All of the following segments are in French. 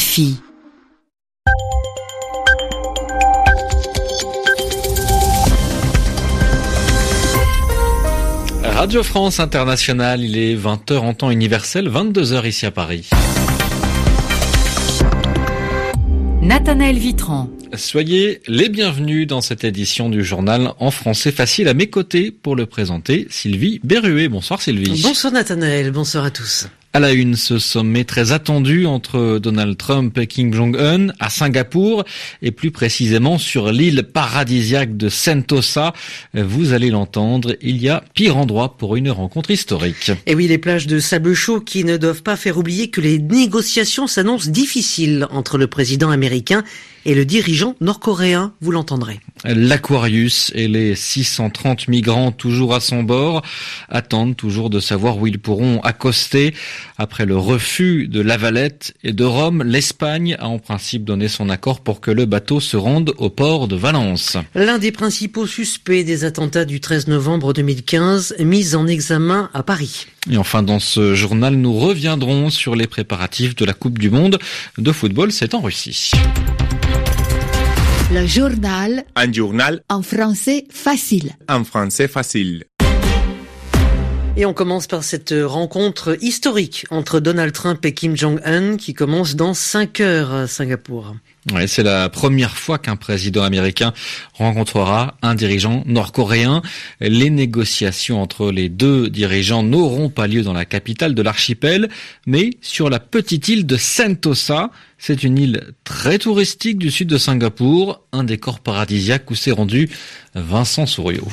RFI. Radio France Internationale, il est 20h en temps universel, 22h ici à Paris. Nathanaël Vitran. Soyez les bienvenus dans cette édition du journal en français facile à mes côtés pour le présenter, Sylvie Berruet. Bonsoir Sylvie. Bonsoir Nathanaël, bonsoir à tous. À la une, ce sommet très attendu entre Donald Trump et Kim Jong-un à Singapour et plus précisément sur l'île paradisiaque de Sentosa. Vous allez l'entendre, il y a pire endroit pour une rencontre historique. Et oui, les plages de sable chaud qui ne doivent pas faire oublier que les négociations s'annoncent difficiles entre le président américain et le dirigeant nord-coréen, vous l'entendrez. L'Aquarius et les 630 migrants toujours à son bord attendent toujours de savoir où ils pourront accoster. Après le refus de La Valette et de Rome, l'Espagne a en principe donné son accord pour que le bateau se rende au port de Valence. L'un des principaux suspects des attentats du 13 novembre 2015, mis en examen à Paris. Et enfin, dans ce journal, nous reviendrons sur les préparatifs de la Coupe du Monde de football, c'est en Russie. Le journal. Un journal. En français facile. En français facile. Et on commence par cette rencontre historique entre Donald Trump et Kim Jong-un qui commence dans 5 heures à Singapour. Ouais, c'est la première fois qu'un président américain rencontrera un dirigeant nord-coréen. Les négociations entre les deux dirigeants n'auront pas lieu dans la capitale de l'archipel, mais sur la petite île de Sentosa. C'est une île très touristique du sud de Singapour, un décor paradisiaque où s'est rendu Vincent Souriau.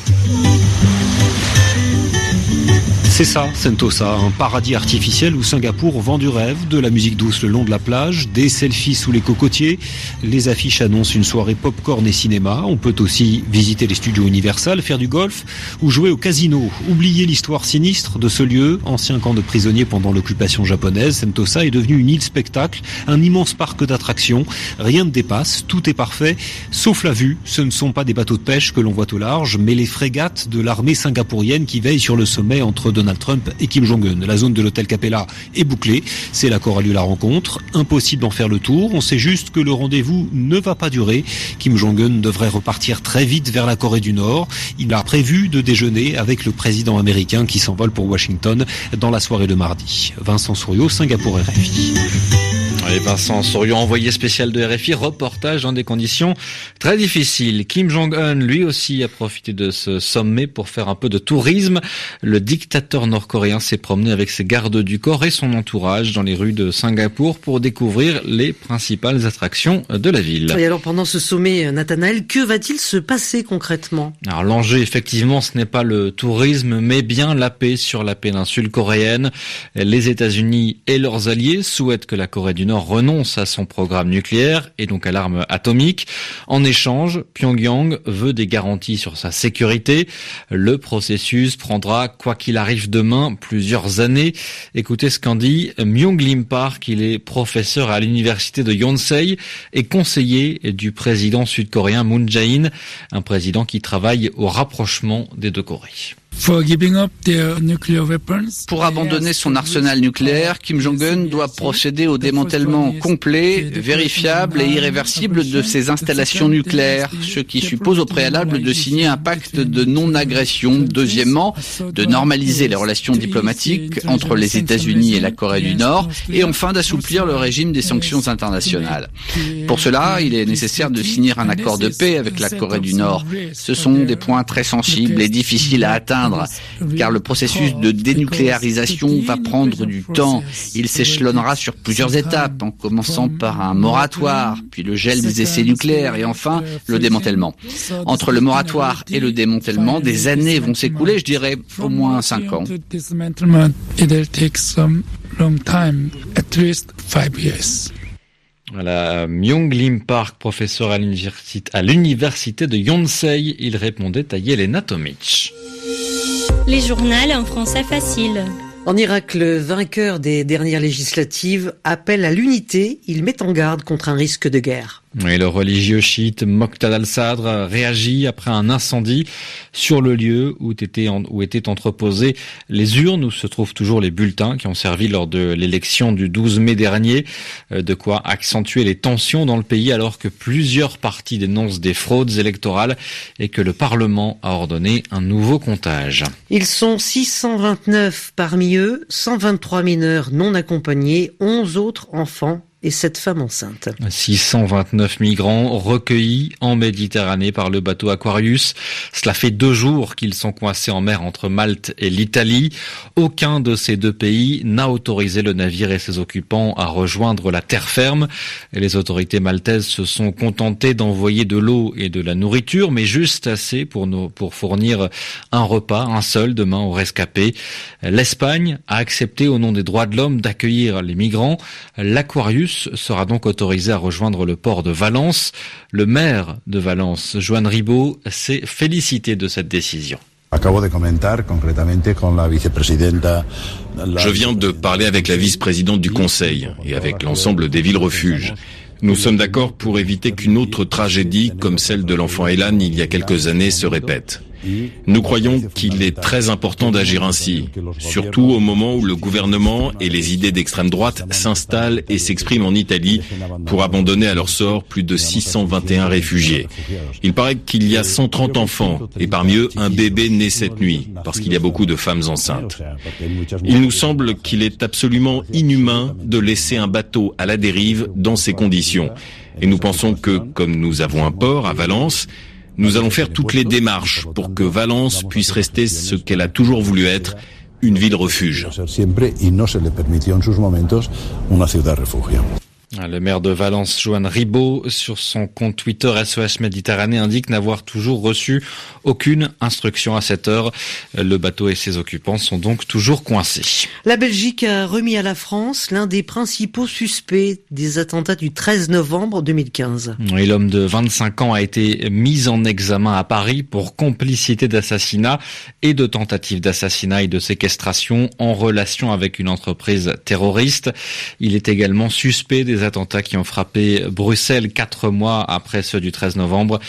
C'est ça, Sentosa, un paradis artificiel où Singapour vend du rêve, de la musique douce le long de la plage, des selfies sous les cocotiers. Les affiches annoncent une soirée pop-corn et cinéma. On peut aussi visiter les studios Universal, faire du golf ou jouer au casino. Oubliez l'histoire sinistre de ce lieu, ancien camp de prisonniers pendant l'occupation japonaise. Sentosa est devenu une île spectacle, un immense parc d'attractions. Rien ne dépasse, tout est parfait, sauf la vue. Ce ne sont pas des bateaux de pêche que l'on voit au large, mais les frégates de l'armée singapourienne qui veillent sur le sommet entre Donald Trump et Kim Jong-un. La zone de l'hôtel Capella est bouclée. C'est là qu'aura lieu la rencontre. Impossible d'en faire le tour. On sait juste que le rendez-vous ne va pas durer. Kim Jong-un devrait repartir très vite vers la Corée du Nord. Il a prévu de déjeuner avec le président américain qui s'envole pour Washington dans la soirée de mardi. Vincent Souriau, Singapour RFI. Et Vincent Souriau, envoyé spécial de RFI, reportage dans des conditions très difficiles. Kim Jong-un, lui aussi, a profité de ce sommet pour faire un peu de tourisme. Le dictateur nord-coréen s'est promené avec ses gardes du corps et son entourage dans les rues de Singapour pour découvrir les principales attractions de la ville. Et alors, pendant ce sommet, Nathanaël, que va-t-il se passer concrètement? Alors, l'enjeu, effectivement, ce n'est pas le tourisme, mais bien la paix sur la péninsule coréenne. Les États-Unis et leurs alliés souhaitent que la Corée du Nord renonce à son programme nucléaire et donc à l'arme atomique. En échange, Pyongyang veut des garanties sur sa sécurité. Le processus prendra, quoi qu'il arrive demain, plusieurs années. Écoutez ce qu'en dit Myung Lim Park, il est professeur à l'université de Yonsei et conseiller du président sud-coréen Moon Jae-in, un président qui travaille au rapprochement des deux Corées. Pour abandonner son arsenal nucléaire, Kim Jong-un doit procéder au démantèlement complet, vérifiable et irréversible de ses installations nucléaires, ce qui suppose au préalable de signer un pacte de non-agression. Deuxièmement, de normaliser les relations diplomatiques entre les États-Unis et la Corée du Nord, et enfin d'assouplir le régime des sanctions internationales. Pour cela, il est nécessaire de signer un accord de paix avec la Corée du Nord. Ce sont des points très sensibles et difficiles à atteindre car le processus de dénucléarisation va prendre du temps. Il s'échelonnera sur plusieurs étapes, en commençant par un moratoire, puis le gel des essais nucléaires et enfin le démantèlement. Entre le moratoire et le démantèlement, des années vont s'écouler, je dirais au moins cinq ans. Voilà, Myung Lim Park, professeur à l'université de Yonsei, il répondait à Yelena Tomic. Les journaux en français facile. En Irak, le vainqueur des dernières législatives appelle à l'unité. Il met en garde contre un risque de guerre. Et le religieux chiite Moqtada al-Sadr réagit après un incendie sur le lieu où étaient, où étaient entreposées les urnes où se trouvent toujours les bulletins qui ont servi lors de l'élection du 12 mai dernier. Euh, de quoi accentuer les tensions dans le pays alors que plusieurs partis dénoncent des fraudes électorales et que le Parlement a ordonné un nouveau comptage. Ils sont 629 parmi eux, 123 mineurs non accompagnés, 11 autres enfants et cette femme enceinte. 629 migrants recueillis en Méditerranée par le bateau Aquarius. Cela fait deux jours qu'ils sont coincés en mer entre Malte et l'Italie. Aucun de ces deux pays n'a autorisé le navire et ses occupants à rejoindre la terre ferme. les autorités maltaises se sont contentées d'envoyer de l'eau et de la nourriture, mais juste assez pour, nous, pour fournir un repas, un seul demain aux rescapés. L'Espagne a accepté au nom des droits de l'homme d'accueillir les migrants. L'Aquarius sera donc autorisé à rejoindre le port de Valence. Le maire de Valence, Joan Ribaud, s'est félicité de cette décision. Je viens de parler avec la vice-présidente du Conseil et avec l'ensemble des villes refuges. Nous sommes d'accord pour éviter qu'une autre tragédie comme celle de l'enfant Elan il y a quelques années se répète. Nous croyons qu'il est très important d'agir ainsi, surtout au moment où le gouvernement et les idées d'extrême droite s'installent et s'expriment en Italie pour abandonner à leur sort plus de 621 réfugiés. Il paraît qu'il y a 130 enfants et parmi eux un bébé né cette nuit parce qu'il y a beaucoup de femmes enceintes. Il nous semble qu'il est absolument inhumain de laisser un bateau à la dérive dans ces conditions. Et nous pensons que, comme nous avons un port à Valence, nous allons faire toutes les démarches pour que Valence puisse rester ce qu'elle a toujours voulu être, une ville refuge. Le maire de Valence, Joan Ribaud, sur son compte Twitter SOS Méditerranée, indique n'avoir toujours reçu aucune instruction à cette heure. Le bateau et ses occupants sont donc toujours coincés. La Belgique a remis à la France l'un des principaux suspects des attentats du 13 novembre 2015. l'homme de 25 ans a été mis en examen à Paris pour complicité d'assassinat et de tentative d'assassinat et de séquestration en relation avec une entreprise terroriste. Il est également suspect des attentats qui ont frappé Bruxelles quatre mois après ceux du 13 novembre.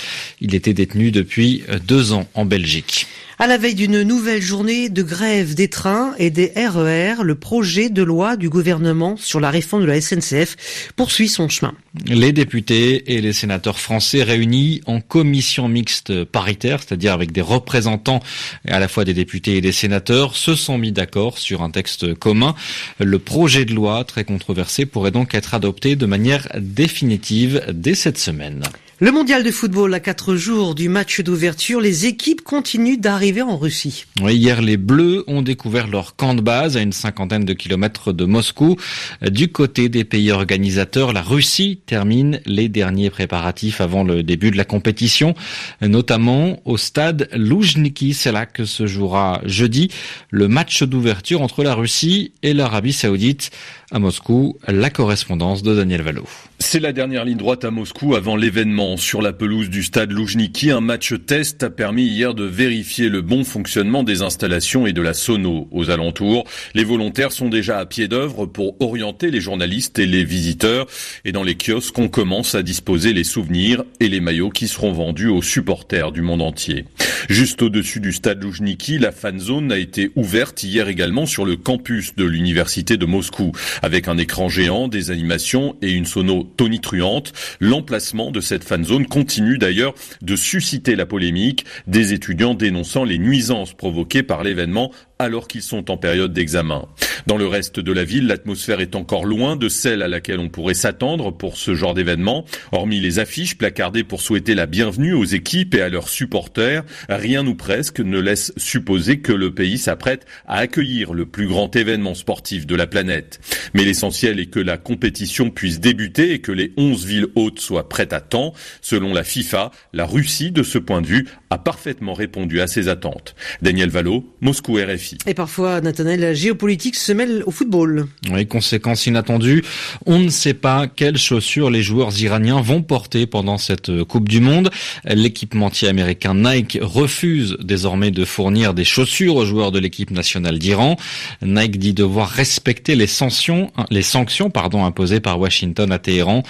Il était détenu depuis deux ans en Belgique. À la veille d'une nouvelle journée de grève des trains et des RER, le projet de loi du gouvernement sur la réforme de la SNCF poursuit son chemin. Les députés et les sénateurs français réunis en commission mixte paritaire, c'est-à-dire avec des représentants à la fois des députés et des sénateurs, se sont mis d'accord sur un texte commun. Le projet de loi très controversé pourrait donc être adopté de manière définitive dès cette semaine. Le mondial de football à quatre jours du match d'ouverture, les équipes continuent d'arriver en Russie. hier, les Bleus ont découvert leur camp de base à une cinquantaine de kilomètres de Moscou. Du côté des pays organisateurs, la Russie termine les derniers préparatifs avant le début de la compétition, notamment au stade Loujniki. C'est là que se jouera jeudi le match d'ouverture entre la Russie et l'Arabie Saoudite. À Moscou, la correspondance de Daniel Valo. C'est la dernière ligne droite à Moscou avant l'événement. Sur la pelouse du stade Loujniki, un match test a permis hier de vérifier le bon fonctionnement des installations et de la sono aux alentours. Les volontaires sont déjà à pied d'œuvre pour orienter les journalistes et les visiteurs. Et dans les kiosques, on commence à disposer les souvenirs et les maillots qui seront vendus aux supporters du monde entier. Juste au-dessus du stade Loujniki, la fan zone a été ouverte hier également sur le campus de l'université de Moscou avec un écran géant, des animations et une sono tonitruante. L'emplacement de cette fan zone continue d'ailleurs de susciter la polémique, des étudiants dénonçant les nuisances provoquées par l'événement alors qu'ils sont en période d'examen. Dans le reste de la ville, l'atmosphère est encore loin de celle à laquelle on pourrait s'attendre pour ce genre d'événement. Hormis les affiches placardées pour souhaiter la bienvenue aux équipes et à leurs supporters, rien ou presque ne laisse supposer que le pays s'apprête à accueillir le plus grand événement sportif de la planète. Mais l'essentiel est que la compétition puisse débuter et que les 11 villes hautes soient prêtes à temps. Selon la FIFA, la Russie, de ce point de vue, a parfaitement répondu à ces attentes. Daniel Moscou RFI. Et parfois, Nathanaël, la géopolitique se mêle au football. Oui, conséquence inattendue, on ne sait pas quelles chaussures les joueurs iraniens vont porter pendant cette Coupe du Monde. L'équipementier américain Nike refuse désormais de fournir des chaussures aux joueurs de l'équipe nationale d'Iran. Nike dit devoir respecter les sanctions, les sanctions pardon, imposées par Washington à Téhéran.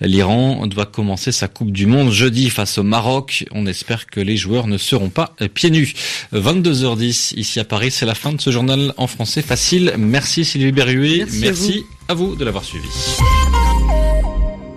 L'Iran doit commencer sa Coupe du Monde jeudi face au Maroc. On espère que les joueurs ne seront pas pieds nus. 22h10 ici à Paris, c'est la fin de ce journal en français facile. Merci Sylvie Berruet, merci, merci à, à vous de l'avoir suivi.